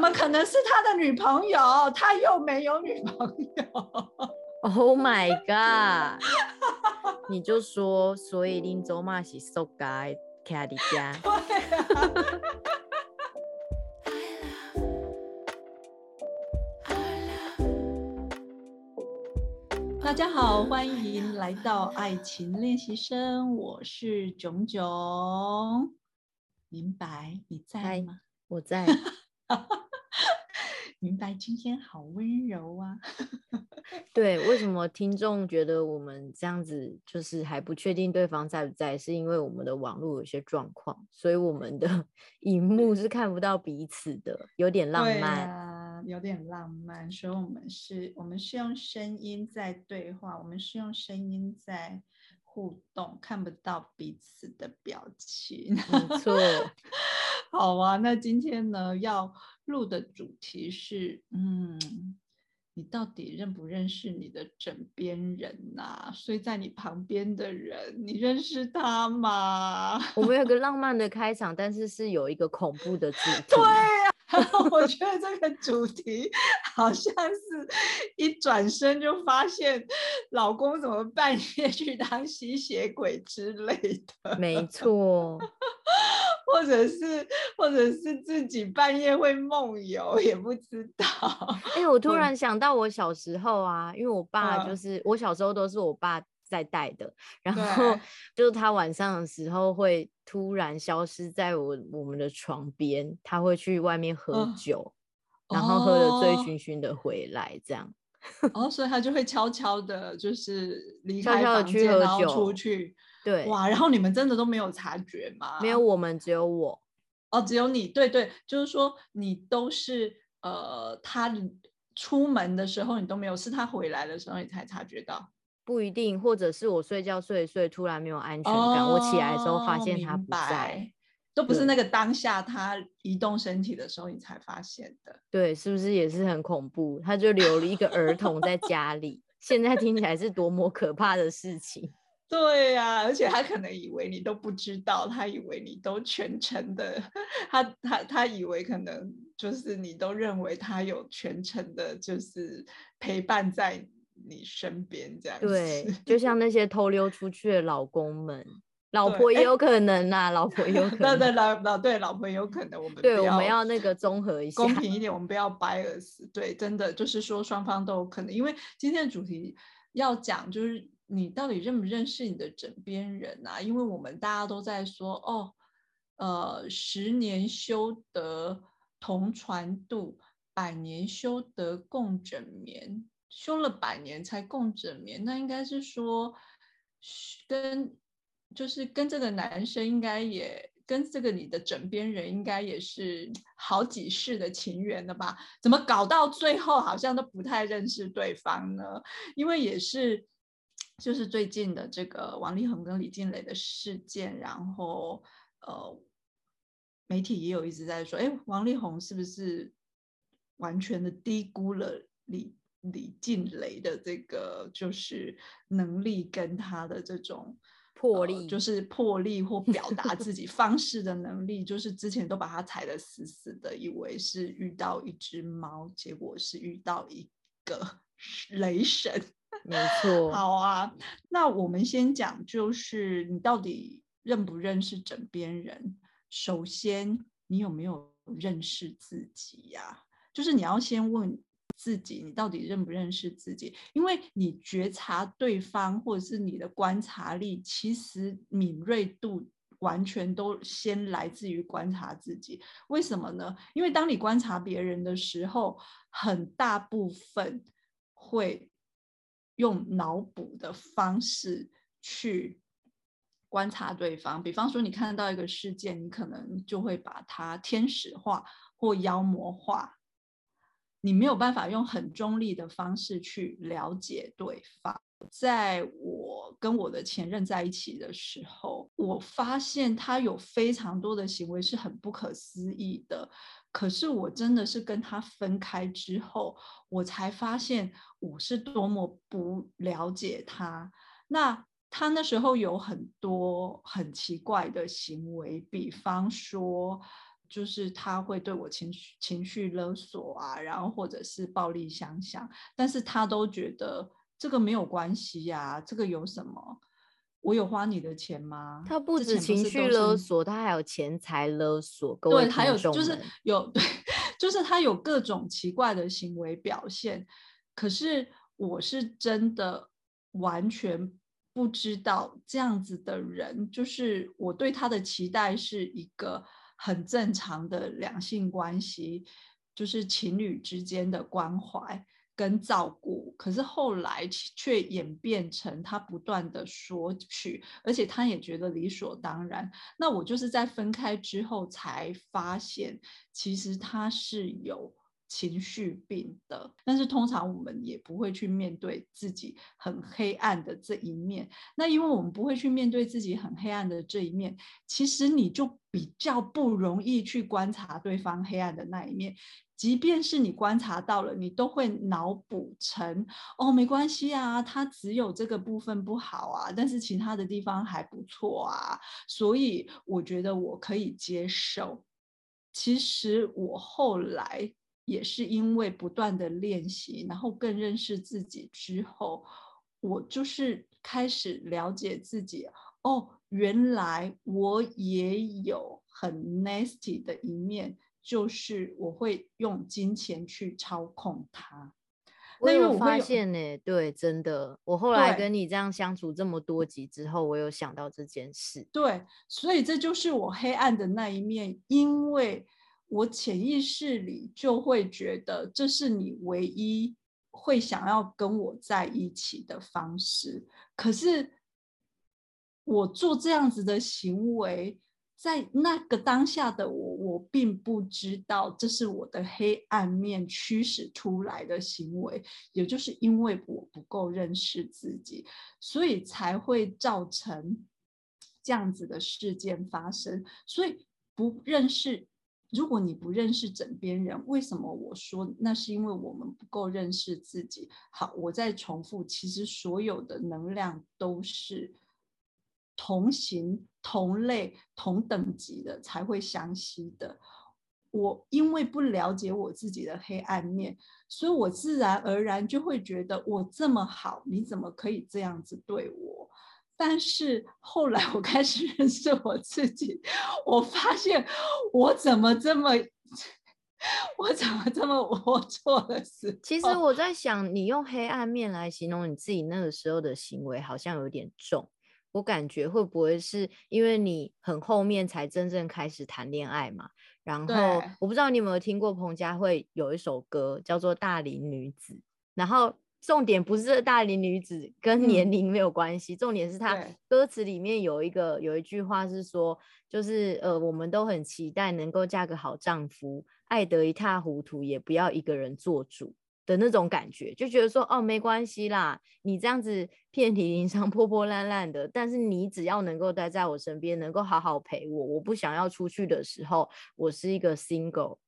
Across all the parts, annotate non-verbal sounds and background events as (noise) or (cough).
么可能是他的女朋友？他又没有女朋友。(laughs) Oh my god！你就说，所以林州嘛是受该卡迪家。大家好，欢迎来到爱情练习生，我是炯炯。明白你在吗？我在。明白，今天好温柔啊。(laughs) 对，为什么听众觉得我们这样子就是还不确定对方在不在？是因为我们的网络有些状况，所以我们的 (laughs) 荧幕是看不到彼此的，有点浪漫，有点浪漫。所以我们是，我们是用声音在对话，我们是用声音在互动，看不到彼此的表情。没错。(laughs) 好啊，那今天呢要录的主题是，嗯。你到底认不认识你的枕边人呐？睡在你旁边的人，你认识他吗？(laughs) 我们有个浪漫的开场，但是是有一个恐怖的主题。(laughs) 对呀，(laughs) 我觉得这个主题好像是一转身就发现老公怎么半夜去当吸血鬼之类的。没错。或者是，或者是自己半夜会梦游，也不知道。哎，我突然想到我小时候啊，因为我爸就是我小时候都是我爸在带的，然后就是他晚上的时候会突然消失在我我们的床边，他会去外面喝酒，然后喝的醉醺醺的回来，这样。(laughs) 哦，所以他就会悄悄的，就是离开房间，然后出去。对，哇，然后你们真的都没有察觉吗？没有，我们只有我，哦，只有你，对对，就是说你都是呃，他出门的时候你都没有，是他回来的时候你才察觉到，不一定，或者是我睡觉睡睡突然没有安全感，我起来的时候发现他不在，都不是那个当下他移动身体的时候你才发现的，对，是不是也是很恐怖？他就留了一个儿童在家里，(laughs) 现在听起来是多么可怕的事情。对呀，而且他可能以为你都不知道，他以为你都全程的，他他他以为可能就是你都认为他有全程的，就是陪伴在你身边这样。对，就像那些偷溜出去的老公们，老婆也有可能呐，老婆有可能。对对老老对老婆有可能，我们对我们要那个综合一下，公平一点，我们不要 bias。对，真的就是说双方都有可能，因为今天的主题要讲就是。你到底认不认识你的枕边人啊？因为我们大家都在说哦，呃，十年修得同船渡，百年修得共枕眠。修了百年才共枕眠，那应该是说跟就是跟这个男生应该也跟这个你的枕边人应该也是好几世的情缘了吧？怎么搞到最后好像都不太认识对方呢？因为也是。就是最近的这个王力宏跟李静蕾的事件，然后呃，媒体也有一直在说，哎，王力宏是不是完全的低估了李李静蕾的这个就是能力跟他的这种魄力，就是魄力或 (laughs) 表达自己方式的能力，就是之前都把他踩得死死的，以为是遇到一只猫，结果是遇到一个 (laughs) 雷神。没错，好啊，那我们先讲，就是你到底认不认识枕边人？首先，你有没有认识自己呀？就是你要先问自己，你到底认不认识自己？因为你觉察对方，或者是你的观察力，其实敏锐度完全都先来自于观察自己。为什么呢？因为当你观察别人的时候，很大部分会。用脑补的方式去观察对方，比方说你看到一个事件，你可能就会把它天使化或妖魔化，你没有办法用很中立的方式去了解对方。在我跟我的前任在一起的时候，我发现他有非常多的行为是很不可思议的。可是我真的是跟他分开之后，我才发现我是多么不了解他。那他那时候有很多很奇怪的行为，比方说就是他会对我情绪情绪勒索啊，然后或者是暴力相向，但是他都觉得这个没有关系呀，这个有什么？我有花你的钱吗？他不止情绪勒索，他还有钱财勒索。对，还有就是有 (laughs) 对，就是他有各种奇怪的行为表现。可是我是真的完全不知道这样子的人，就是我对他的期待是一个很正常的两性关系，就是情侣之间的关怀。跟照顾，可是后来却演变成他不断的索取，而且他也觉得理所当然。那我就是在分开之后才发现，其实他是有情绪病的。但是通常我们也不会去面对自己很黑暗的这一面。那因为我们不会去面对自己很黑暗的这一面，其实你就比较不容易去观察对方黑暗的那一面。即便是你观察到了，你都会脑补成哦，没关系啊，他只有这个部分不好啊，但是其他的地方还不错啊，所以我觉得我可以接受。其实我后来也是因为不断的练习，然后更认识自己之后，我就是开始了解自己。哦，原来我也有很 nasty 的一面。就是我会用金钱去操控他，我有发现呢。对，真的，我后来跟你这样相处这么多集之后，我有想到这件事。对，所以这就是我黑暗的那一面，因为我潜意识里就会觉得这是你唯一会想要跟我在一起的方式。可是我做这样子的行为。在那个当下的我，我并不知道这是我的黑暗面驱使出来的行为，也就是因为我不够认识自己，所以才会造成这样子的事件发生。所以不认识，如果你不认识枕边人，为什么我说那是因为我们不够认识自己？好，我再重复，其实所有的能量都是。同行、同类、同等级的才会相吸的。我因为不了解我自己的黑暗面，所以我自然而然就会觉得我这么好，你怎么可以这样子对我？但是后来我开始认识我自己，我发现我怎么这么，(laughs) 我怎么这么龌龊的事？其实我在想，你用黑暗面来形容你自己那个时候的行为，好像有点重。我感觉会不会是因为你很后面才真正开始谈恋爱嘛？然后我不知道你有没有听过彭佳慧有一首歌叫做《大龄女子》，然后重点不是大龄女子跟年龄没有关系，重点是她歌词里面有一个有一句话是说，就是呃我们都很期待能够嫁个好丈夫，爱得一塌糊涂，也不要一个人做主。的那种感觉，就觉得说哦，没关系啦，你这样子遍体鳞伤、破破烂烂的，但是你只要能够待在我身边，能够好好陪我，我不想要出去的时候，我是一个 single，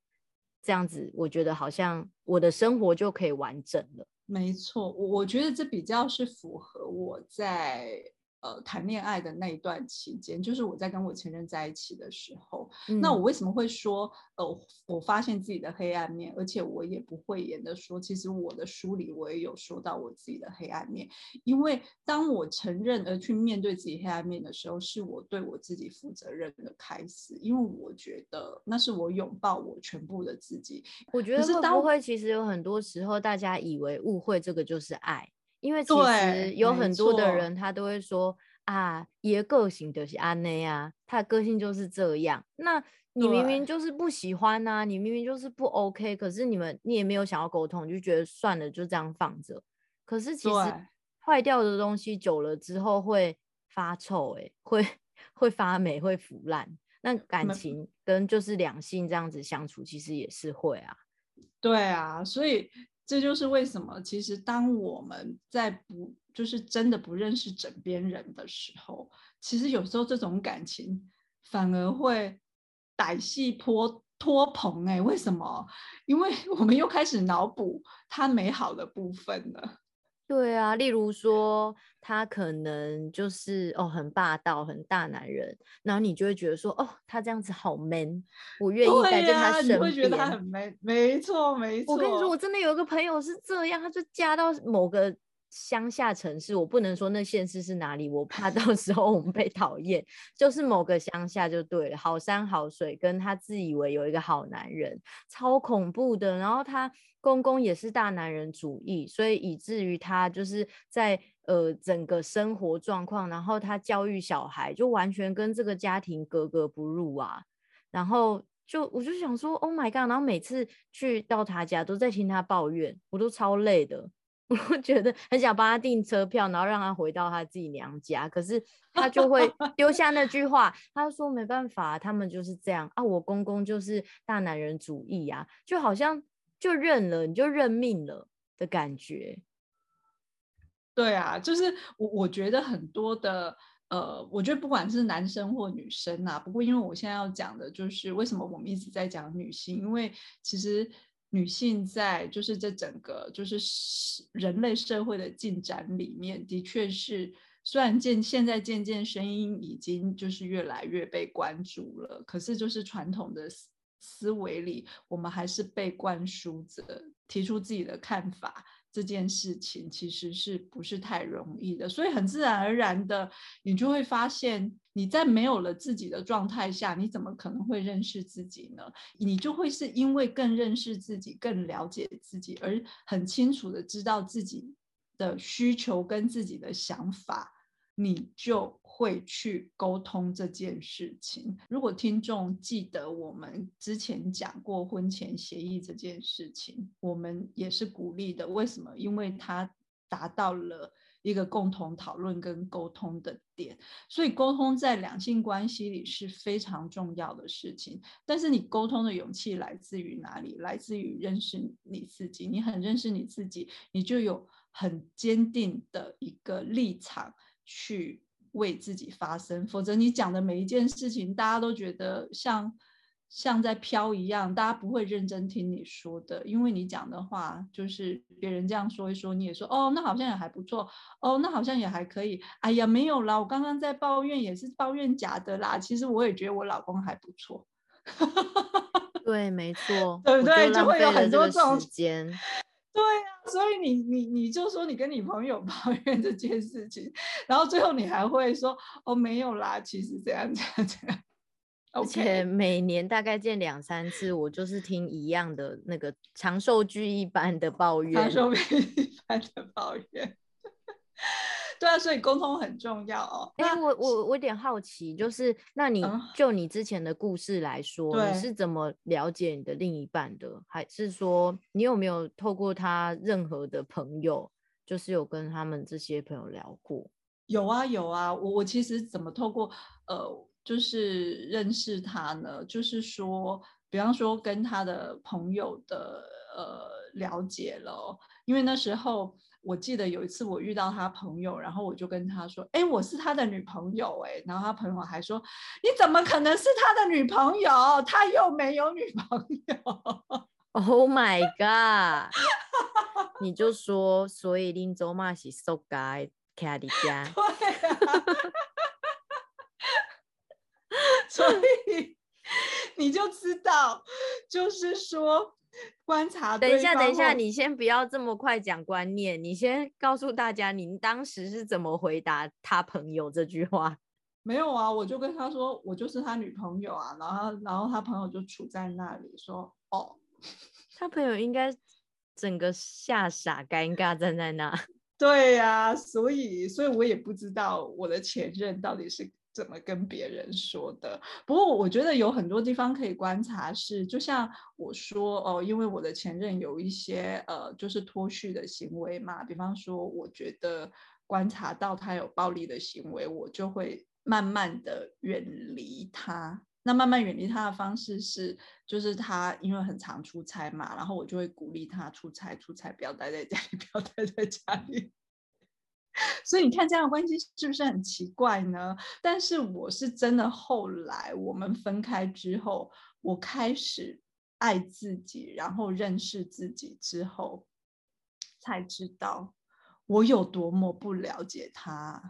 这样子，我觉得好像我的生活就可以完整了。没错，我我觉得这比较是符合我在。呃，谈恋爱的那一段期间，就是我在跟我前任在一起的时候。那我为什么会说，呃，我发现自己的黑暗面，而且我也不讳言的说，其实我的书里我也有说到我自己的黑暗面。因为当我承认而去面对自己黑暗面的时候，是我对我自己负责任的开始。因为我觉得那是我拥抱我全部的自己。我觉得会不会其实有很多时候，大家以为误会这个就是爱。因为其实有很多的人，他都会说啊，爷个性就是安内啊，他的个性就是这样。那你明明就是不喜欢呐，你明明就是不 OK，可是你们你也没有想要沟通，就觉得算了，就这样放着。可是其实坏掉的东西久了之后会发臭，哎，会 (laughs) 会发霉，会腐烂。那感情跟就是两性这样子相处，其实也是会啊。对啊，所以。这就是为什么，其实当我们在不就是真的不认识枕边人的时候，其实有时候这种感情反而会歹戏颇拖棚哎，为什么？因为 (laughs) 我们又开始脑补他美好的部分了。对啊，例如说他可能就是哦很霸道、很大男人，然后你就会觉得说哦他这样子好 man，我愿意待在他身边。你会觉得他很 man，没错没错。我跟你说，我真的有一个朋友是这样，他就嫁到某个。乡下城市，我不能说那县市是哪里，我怕到时候我们被讨厌。就是某个乡下就对了，好山好水，跟他自以为有一个好男人，超恐怖的。然后他公公也是大男人主义，所以以至于他就是在呃整个生活状况，然后他教育小孩就完全跟这个家庭格格不入啊。然后就我就想说，Oh my god！然后每次去到他家都在听他抱怨，我都超累的。我觉得很想帮他订车票，然后让他回到他自己娘家，可是他就会 (laughs) 丢下那句话，他说没办法，他们就是这样啊，我公公就是大男人主义啊，就好像就认了，你就认命了的感觉。对啊，就是我我觉得很多的呃，我觉得不管是男生或女生啊，不过因为我现在要讲的就是为什么我们一直在讲女性，因为其实。女性在就是这整个就是人类社会的进展里面，的确是虽然渐现在渐渐声音已经就是越来越被关注了，可是就是传统的思维里，我们还是被灌输着提出自己的看法。这件事情其实是不是太容易的，所以很自然而然的，你就会发现你在没有了自己的状态下，你怎么可能会认识自己呢？你就会是因为更认识自己、更了解自己，而很清楚的知道自己的需求跟自己的想法。你就会去沟通这件事情。如果听众记得我们之前讲过婚前协议这件事情，我们也是鼓励的。为什么？因为它达到了一个共同讨论跟沟通的点。所以沟通在两性关系里是非常重要的事情。但是你沟通的勇气来自于哪里？来自于认识你自己。你很认识你自己，你就有很坚定的一个立场。去为自己发声，否则你讲的每一件事情，大家都觉得像像在飘一样，大家不会认真听你说的，因为你讲的话就是别人这样说一说，你也说哦，那好像也还不错，哦，那好像也还可以。哎呀，没有啦，我刚刚在抱怨也是抱怨假的啦，其实我也觉得我老公还不错。(laughs) 对，没错，对不对？就会有很多这种时间。对啊，所以你你你就说你跟你朋友抱怨这件事情，然后最后你还会说哦没有啦，其实这样这样这样。而且每年大概见两三次，我就是听一样的那个长寿剧一般的抱怨，长寿剧一般的抱怨。对啊，所以沟通很重要哦。哎，我我我有点好奇，就是那你就你之前的故事来说，你是怎么了解你的另一半的？还是说你有没有透过他任何的朋友，就是有跟他们这些朋友聊过？有啊有啊，我我其实怎么透过呃，就是认识他呢？就是说，比方说跟他的朋友的呃了解了，因为那时候。我记得有一次我遇到他朋友，然后我就跟他说：“哎，我是他的女朋友。”哎，然后他朋友还说：“你怎么可能是他的女朋友？他又没有女朋友。(laughs) ”Oh my god！你就说，所以林州嘛是受该卡迪家。(laughs) 对啊，(laughs) 所以你就知道，就是说。观察。等一下，等一下，你先不要这么快讲观念，你先告诉大家，您当时是怎么回答他朋友这句话？(laughs) 没有啊，我就跟他说，我就是他女朋友啊。然后，然后他朋友就杵在那里说：“哦，(laughs) 他朋友应该整个吓傻、尴尬站在那。(laughs) ”对呀，所以，所以我也不知道我的前任到底是。怎么跟别人说的？不过我觉得有很多地方可以观察，是就像我说哦，因为我的前任有一些呃，就是脱序的行为嘛。比方说，我觉得观察到他有暴力的行为，我就会慢慢的远离他。那慢慢远离他的方式是，就是他因为很常出差嘛，然后我就会鼓励他出差，出差不要待在家里，(laughs) 不要待在家里。所以你看，这样的关系是不是很奇怪呢？但是我是真的，后来我们分开之后，我开始爱自己，然后认识自己之后，才知道我有多么不了解他。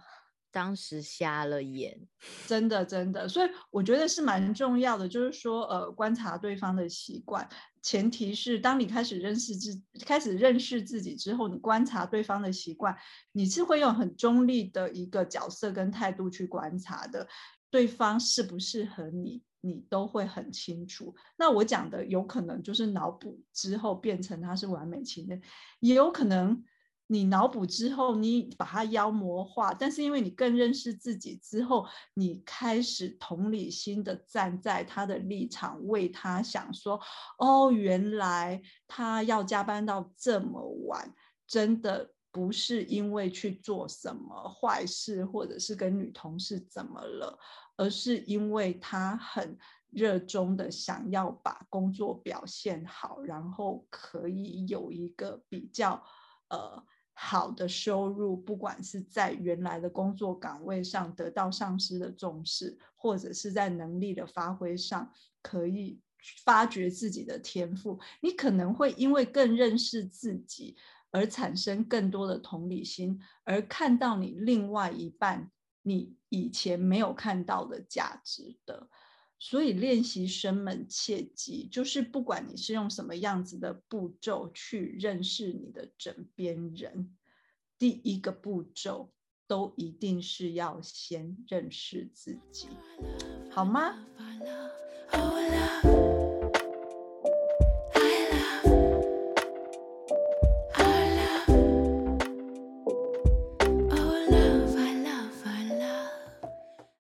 当时瞎了眼，真的真的，所以我觉得是蛮重要的，就是说，呃，观察对方的习惯，前提是当你开始认识自，开始认识自己之后，你观察对方的习惯，你是会用很中立的一个角色跟态度去观察的，对方适不适合你，你都会很清楚。那我讲的有可能就是脑补之后变成他是完美情人，也有可能。你脑补之后，你把它妖魔化，但是因为你更认识自己之后，你开始同理心的站在他的立场，为他想说，哦，原来他要加班到这么晚，真的不是因为去做什么坏事，或者是跟女同事怎么了，而是因为他很热衷的想要把工作表现好，然后可以有一个比较，呃。好的收入，不管是在原来的工作岗位上得到上司的重视，或者是在能力的发挥上可以发掘自己的天赋，你可能会因为更认识自己而产生更多的同理心，而看到你另外一半你以前没有看到的价值的。所以练习生们切记，就是不管你是用什么样子的步骤去认识你的枕边人，第一个步骤都一定是要先认识自己，好吗？